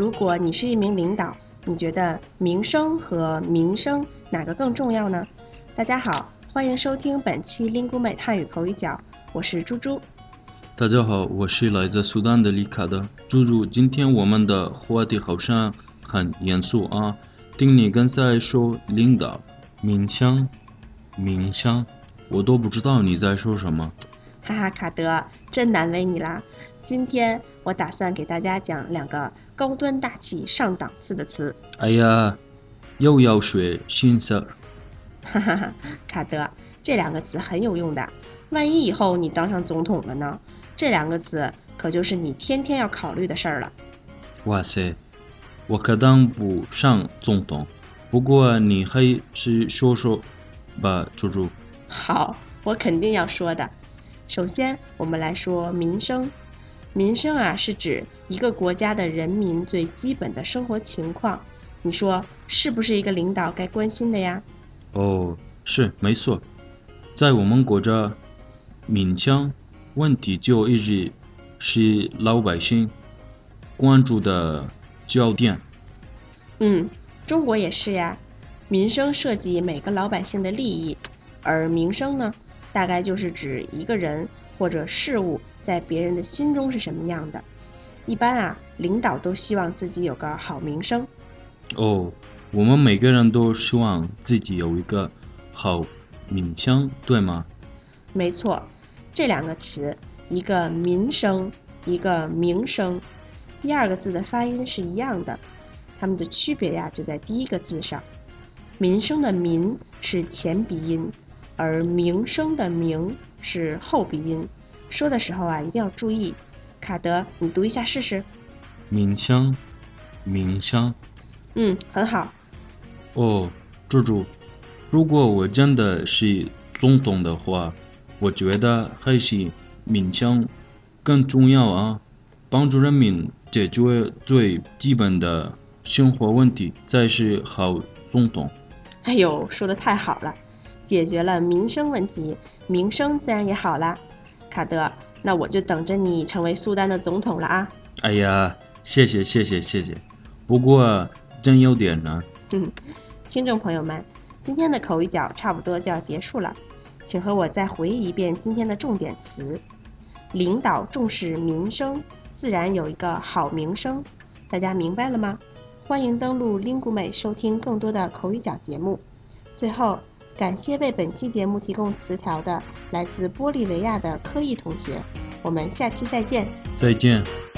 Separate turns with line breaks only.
如果你是一名领导，你觉得名声和民生哪个更重要呢？大家好，欢迎收听本期 Lingume 汉语口语角，我是猪猪。
大家好，我是来自苏丹的李卡的猪猪。今天我们的话题好像很严肃啊，听你刚才说领导、名声、名声，我都不知道你在说什么。
哈哈，卡德，真难为你啦！今天我打算给大家讲两个高端大气上档次的词。
哎呀，又要学新词。
哈哈哈，卡德，这两个词很有用的，万一以后你当上总统了呢？这两个词可就是你天天要考虑的事儿了。
哇塞，我可当不上总统，不过你还是说说吧，猪猪。
好，我肯定要说的。首先，我们来说民生。民生啊，是指一个国家的人民最基本的生活情况。你说是不是一个领导该关心的呀？
哦，是没错，在我们国家，民生问题就一直是老百姓关注的焦点。
嗯，中国也是呀，民生涉及每个老百姓的利益，而民生呢，大概就是指一个人或者事物在别人的心中是什么样的。一般啊，领导都希望自己有个好名声。
哦。我们每个人都希望自己有一个好名声，对吗？
没错，这两个词，一个民生，一个名声，第二个字的发音是一样的，它们的区别呀就在第一个字上。民生的民是前鼻音，而名声的名是后鼻音。说的时候啊一定要注意。卡德，你读一下试试。
名声，名声。
嗯，很好。
哦，猪猪，如果我真的是总统的话，我觉得还是民生更重要啊！帮助人民解决最基本的生活问题才是好总统。
哎呦，说的太好了！解决了民生问题，民生自然也好啦。卡德，那我就等着你成为苏丹的总统了啊！
哎呀，谢谢谢谢谢谢，不过真有点难。
嗯，听众朋友们，今天的口语角差不多就要结束了，请和我再回忆一遍今天的重点词：领导重视民生，自然有一个好名声。大家明白了吗？欢迎登录 Lingume 收听更多的口语角节目。最后，感谢为本期节目提供词条的来自玻利维亚的科艺同学。我们下期再见。
再见。